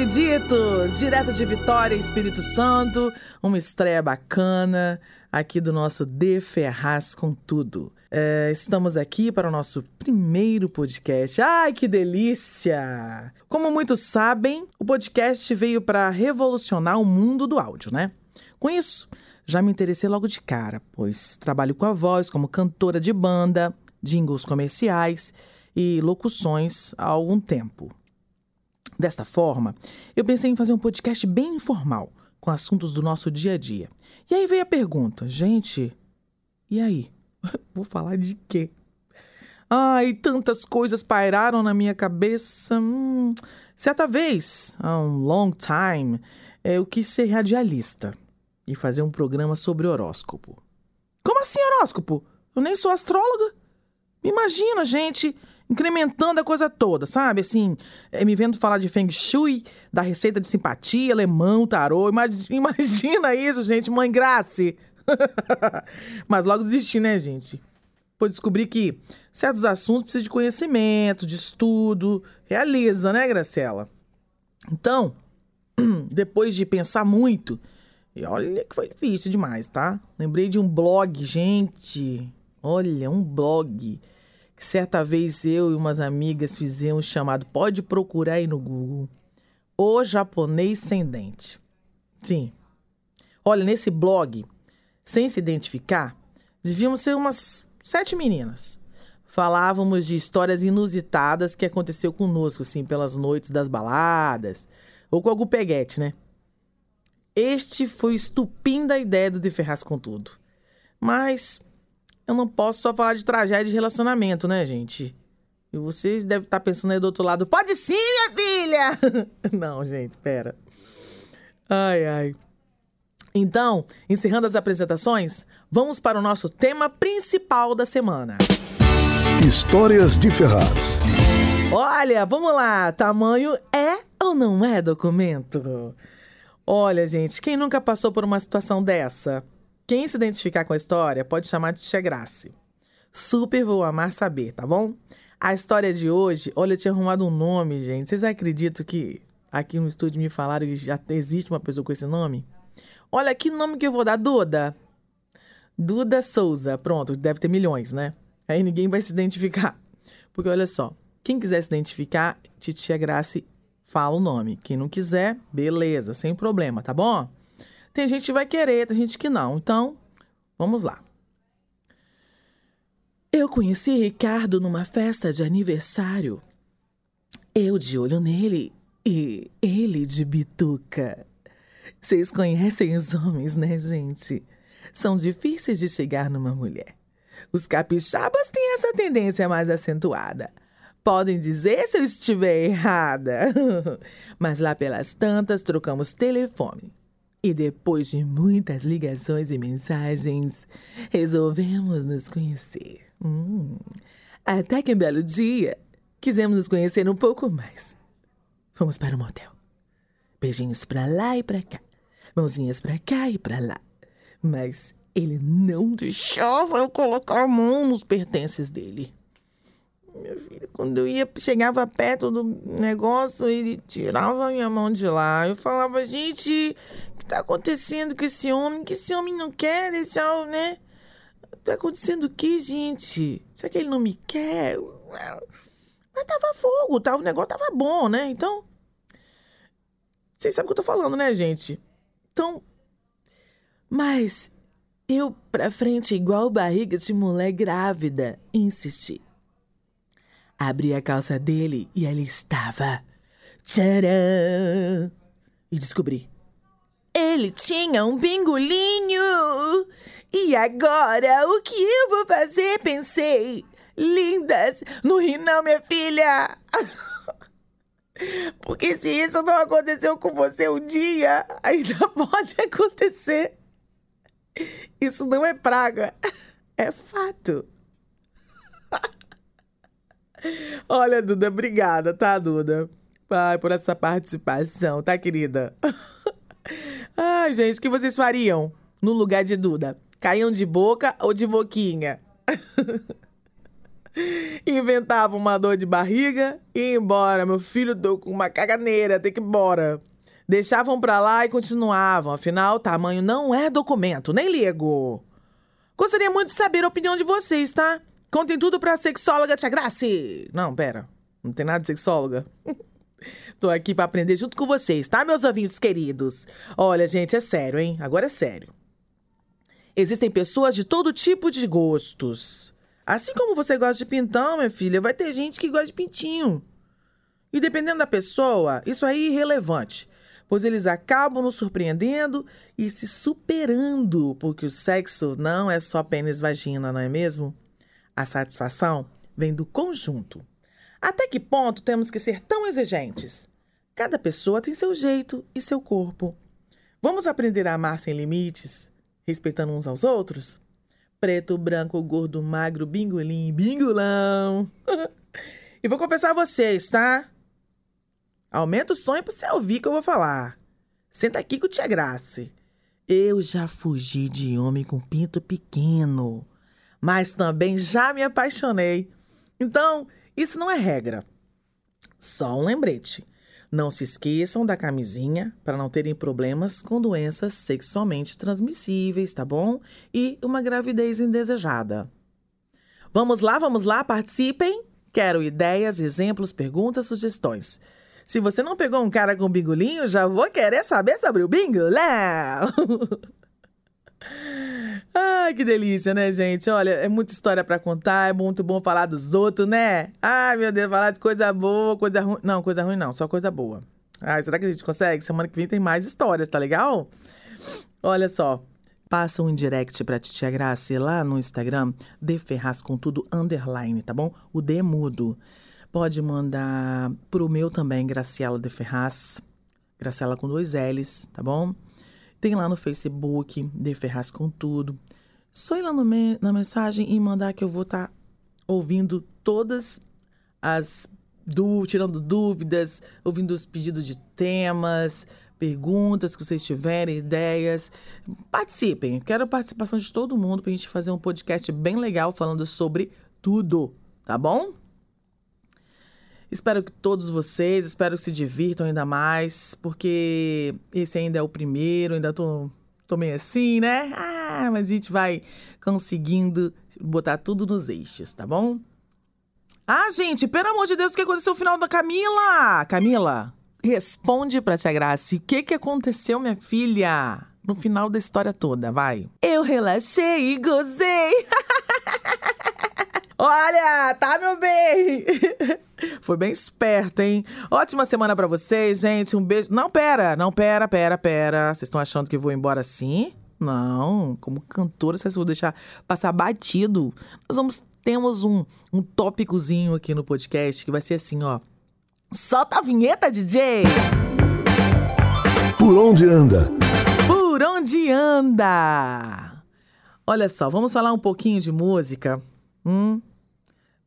Queriditos! Direto de Vitória, Espírito Santo, uma estreia bacana aqui do nosso De Ferraz com Tudo. É, estamos aqui para o nosso primeiro podcast. Ai, que delícia! Como muitos sabem, o podcast veio para revolucionar o mundo do áudio, né? Com isso, já me interessei logo de cara, pois trabalho com a voz como cantora de banda, jingles comerciais e locuções há algum tempo. Desta forma, eu pensei em fazer um podcast bem informal, com assuntos do nosso dia a dia. E aí veio a pergunta, gente, e aí? Vou falar de quê? Ai, tantas coisas pairaram na minha cabeça. Hum, certa vez, há um long time, eu quis ser radialista e fazer um programa sobre horóscopo. Como assim horóscopo? Eu nem sou astróloga. Imagina, gente, incrementando a coisa toda, sabe? Assim, é, me vendo falar de Feng Shui, da receita de simpatia, alemão, tarô. Imagina isso, gente, mãe Grace. Mas logo desisti, né, gente? Pois descobri que certos assuntos precisam de conhecimento, de estudo. Realiza, né, Graciela? Então, depois de pensar muito, e olha que foi difícil demais, tá? Lembrei de um blog, gente. Olha, um blog. Certa vez eu e umas amigas fizemos chamado Pode procurar aí no Google. O japonês sem dente. Sim. Olha, nesse blog, sem se identificar, devíamos ser umas sete meninas. Falávamos de histórias inusitadas que aconteceu conosco, assim, pelas noites das baladas. Ou com algum peguete, né? Este foi o estupim da ideia do De Ferraz com tudo. Mas eu não posso só falar de tragédia de relacionamento, né, gente? E vocês devem estar pensando aí do outro lado, pode sim, minha filha! não, gente, pera. Ai, ai. Então, encerrando as apresentações, vamos para o nosso tema principal da semana. Histórias de Ferraz. Olha, vamos lá. Tamanho é ou não é documento? Olha, gente, quem nunca passou por uma situação dessa? Quem se identificar com a história pode chamar de Tia Grace. Super vou amar saber, tá bom? A história de hoje, olha, eu tinha arrumado um nome, gente. Vocês acreditam que aqui no estúdio me falaram que já existe uma pessoa com esse nome? Olha, que nome que eu vou dar? Duda. Duda Souza. Pronto, deve ter milhões, né? Aí ninguém vai se identificar. Porque olha só, quem quiser se identificar, Titia Grace fala o nome. Quem não quiser, beleza, sem problema, tá bom? Tem gente que vai querer, tem gente que não. Então, vamos lá. Eu conheci Ricardo numa festa de aniversário. Eu de olho nele e ele de bituca. Vocês conhecem os homens, né, gente? São difíceis de chegar numa mulher. Os capixabas têm essa tendência mais acentuada. Podem dizer se eu estiver errada. Mas lá pelas tantas trocamos telefone. E depois de muitas ligações e mensagens, resolvemos nos conhecer. Hum. Até que um belo dia, quisemos nos conhecer um pouco mais. Fomos para o um motel. Beijinhos pra lá e pra cá. Mãozinhas pra cá e pra lá. Mas ele não deixava eu colocar a mão nos pertences dele. Minha filha, quando eu ia, chegava perto do negócio, ele tirava a minha mão de lá. Eu falava, gente, o que tá acontecendo com esse homem? Que esse homem não quer deixar, né? Tá acontecendo o que, gente? Será que ele não me quer? Mas tava fogo, tava, o negócio tava bom, né? Então. Vocês sabem o que eu tô falando, né, gente? Então. Mas eu pra frente, igual barriga de mulher grávida, insisti. Abri a calça dele e ali estava. Tcharam! E descobri. Ele tinha um bingolinho! E agora, o que eu vou fazer? Pensei. Lindas! Não ri não, minha filha! Porque se isso não aconteceu com você um dia, ainda pode acontecer. Isso não é praga, é fato. Olha, Duda, obrigada, tá, Duda? Ai, por essa participação, tá, querida? Ai, gente, o que vocês fariam no lugar de Duda? Caíam de boca ou de boquinha? Inventava uma dor de barriga e embora. Meu filho tô com uma caganeira, tem que ir embora. Deixavam pra lá e continuavam. Afinal, tamanho não é documento, nem ligo. Gostaria muito de saber a opinião de vocês, tá? Contem tudo pra sexóloga Tia Grace. Não, pera. Não tem nada de sexóloga. Tô aqui pra aprender junto com vocês, tá, meus ouvintes queridos? Olha, gente, é sério, hein? Agora é sério. Existem pessoas de todo tipo de gostos. Assim como você gosta de pintão, minha filha, vai ter gente que gosta de pintinho. E dependendo da pessoa, isso aí é irrelevante, pois eles acabam nos surpreendendo e se superando, porque o sexo não é só pênis-vagina, não é mesmo? A satisfação vem do conjunto. Até que ponto temos que ser tão exigentes? Cada pessoa tem seu jeito e seu corpo. Vamos aprender a amar sem limites, respeitando uns aos outros? Preto, branco, gordo, magro, bingolim, bingulão. e vou confessar a vocês, tá? Aumenta o sonho pra você ouvir que eu vou falar. Senta aqui com o Tia Grace. Eu já fugi de homem com pinto pequeno, mas também já me apaixonei. Então, isso não é regra. Só um lembrete. Não se esqueçam da camisinha para não terem problemas com doenças sexualmente transmissíveis, tá bom? E uma gravidez indesejada. Vamos lá, vamos lá, participem! Quero ideias, exemplos, perguntas, sugestões. Se você não pegou um cara com bingolinho, já vou querer saber sobre o bingo, Léo! Ai, que delícia, né, gente? Olha, é muita história para contar, é muito bom falar dos outros, né? Ai, meu Deus, falar de coisa boa, coisa ruim. Não, coisa ruim não, só coisa boa. Ai, será que a gente consegue? Semana que vem tem mais histórias, tá legal? Olha só. Passa um direct pra Titia Graça lá no Instagram, de Ferraz com tudo underline, tá bom? O D é mudo. Pode mandar pro meu também, Graciela de Ferraz. Graciela com dois L's, tá bom? Tem lá no Facebook, De Ferraz com Tudo. Só ir lá me na mensagem e mandar que eu vou estar tá ouvindo todas as. tirando dúvidas, ouvindo os pedidos de temas, perguntas que vocês tiverem, ideias. Participem. Quero a participação de todo mundo para a gente fazer um podcast bem legal falando sobre tudo, tá bom? Espero que todos vocês, espero que se divirtam ainda mais, porque esse ainda é o primeiro, ainda tô, tô meio assim, né? Ah, mas a gente vai conseguindo botar tudo nos eixos, tá bom? Ah, gente, pelo amor de Deus, o que aconteceu no final da Camila? Camila, responde pra Tia Graça, o que que aconteceu, minha filha? No final da história toda, vai. Eu relaxei e gozei. Olha, tá, meu bem? Foi bem esperta, hein? Ótima semana para vocês, gente. Um beijo. Não, pera, não, pera, pera, pera. Vocês estão achando que eu vou embora assim? Não, como cantora, vocês vão deixar passar batido. Nós vamos temos um, um tópicozinho aqui no podcast que vai ser assim, ó. Solta a vinheta, DJ! Por onde anda? Por onde anda? Olha só, vamos falar um pouquinho de música. Hum,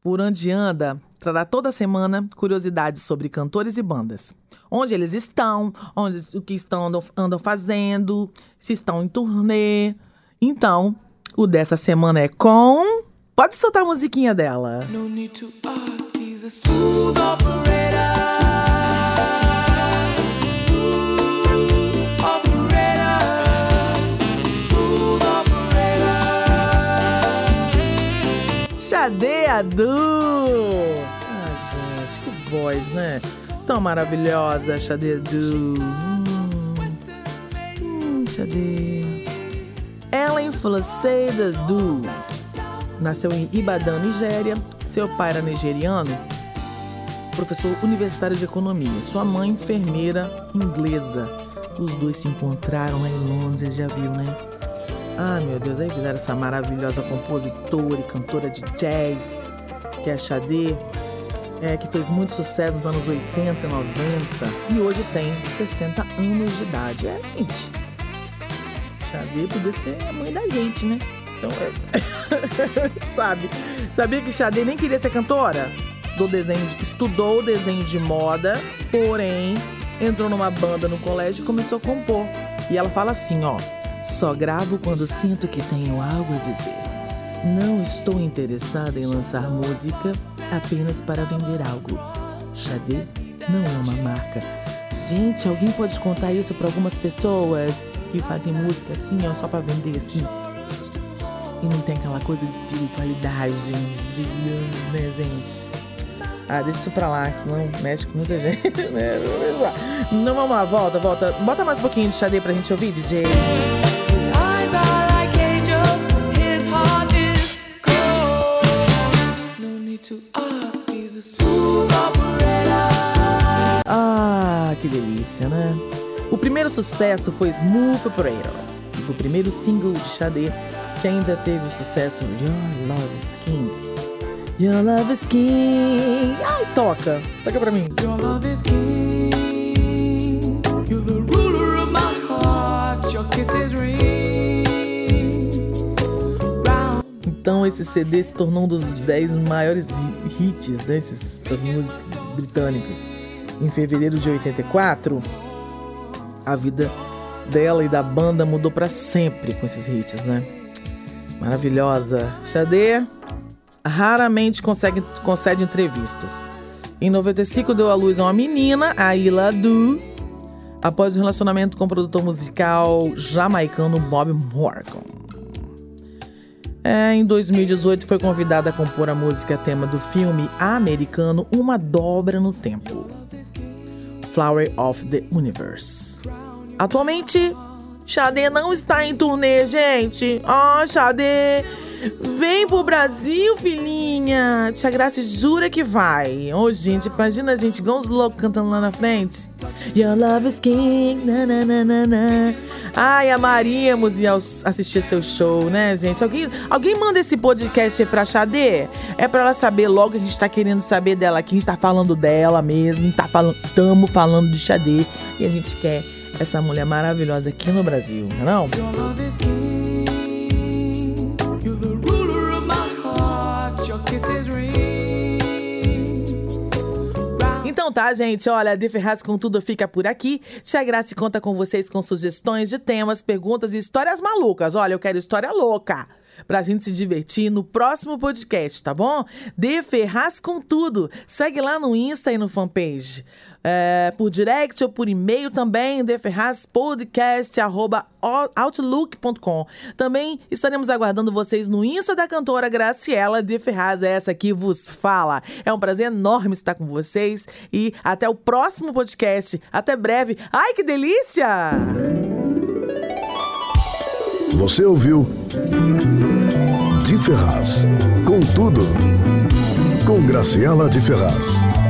por onde anda trará toda semana curiosidades sobre cantores e bandas. Onde eles estão, onde o que estão andam, andam fazendo, se estão em turnê. Então, o dessa semana é com. Pode soltar a musiquinha dela. No need to ask, he's a. Xadeadu! Ah, gente, que voz, né? Tão maravilhosa, Xadeadu. Hum, hum Xade. Ellen Flosseida Du nasceu em Ibadan, Nigéria. Seu pai era nigeriano, professor universitário de economia. Sua mãe, enfermeira inglesa. Os dois se encontraram lá em Londres, já viu, né? Ah, meu Deus, aí fizeram essa maravilhosa compositora e cantora de jazz, que é a Xadê, é, que fez muito sucesso nos anos 80 e 90 e hoje tem 60 anos de idade. É, gente. Xavier podia ser a mãe da gente, né? Então, é... sabe? Sabia que Xavier nem queria ser cantora? Desenho, de... Estudou desenho de moda, porém entrou numa banda no colégio e começou a compor. E ela fala assim, ó: "Só gravo quando sinto que tenho algo a dizer. Não estou interessada em lançar música apenas para vender algo. Xadê não é uma marca. Gente, alguém pode contar isso para algumas pessoas que fazem música assim, ó, só para vender assim? E não tem aquela coisa de espiritualidade, né, gente? Ah, deixa isso pra lá, que senão mexe com muita gente, né? Não, vamos lá, volta, volta. Bota mais um pouquinho de Xadê pra gente ouvir, DJ. Né? O primeiro sucesso foi Smooth Operator, o primeiro single de Xadê, que ainda teve o sucesso Your Love is King. Your love is king. Ai, toca. Toca pra mim. Your love is king. You're the ruler of my heart. Your kisses ring. Então esse CD se tornou um dos 10 maiores hits desses né, músicas britânicas. Em fevereiro de 84, a vida dela e da banda mudou para sempre com esses hits, né? Maravilhosa. Xadê raramente consegue, concede entrevistas. Em 95 deu à luz a uma menina, a Ila Du, após o um relacionamento com o produtor musical jamaicano Bob Morgan. É, em 2018 foi convidada a compor a música tema do filme americano Uma Dobra no Tempo. Flower of the Universe. Atualmente, Xadê não está em turnê, gente. Oh, Xadê, Vem pro Brasil, filhinha. Tia Graça jura que vai. Ô, oh, gente, imagina a gente igual uns loucos cantando lá na frente. Your love is king, na, na, na, na, na. Ai, amaríamos ir assistir seu show, né, gente? Alguém, alguém manda esse podcast pra Xadê? É pra ela saber logo que a gente tá querendo saber dela aqui. A gente tá falando dela mesmo. Tá falando, tamo falando de Xadê. E a gente quer essa mulher maravilhosa aqui no Brasil, não é? Your love is king. Então tá, gente. Olha, De Ferraz com tudo fica por aqui. Tia Graça conta com vocês com sugestões de temas, perguntas e histórias malucas. Olha, eu quero história louca pra gente se divertir no próximo podcast, tá bom? De Ferraz com tudo. Segue lá no Insta e no fanpage. É, por direct ou por e-mail também, deferrazpodcast.outlook.com. Também estaremos aguardando vocês no Insta da cantora Graciela de Ferraz, essa que vos fala. É um prazer enorme estar com vocês e até o próximo podcast. Até breve. Ai, que delícia! Você ouviu De Ferraz. Com tudo. Com Graciela de Ferraz.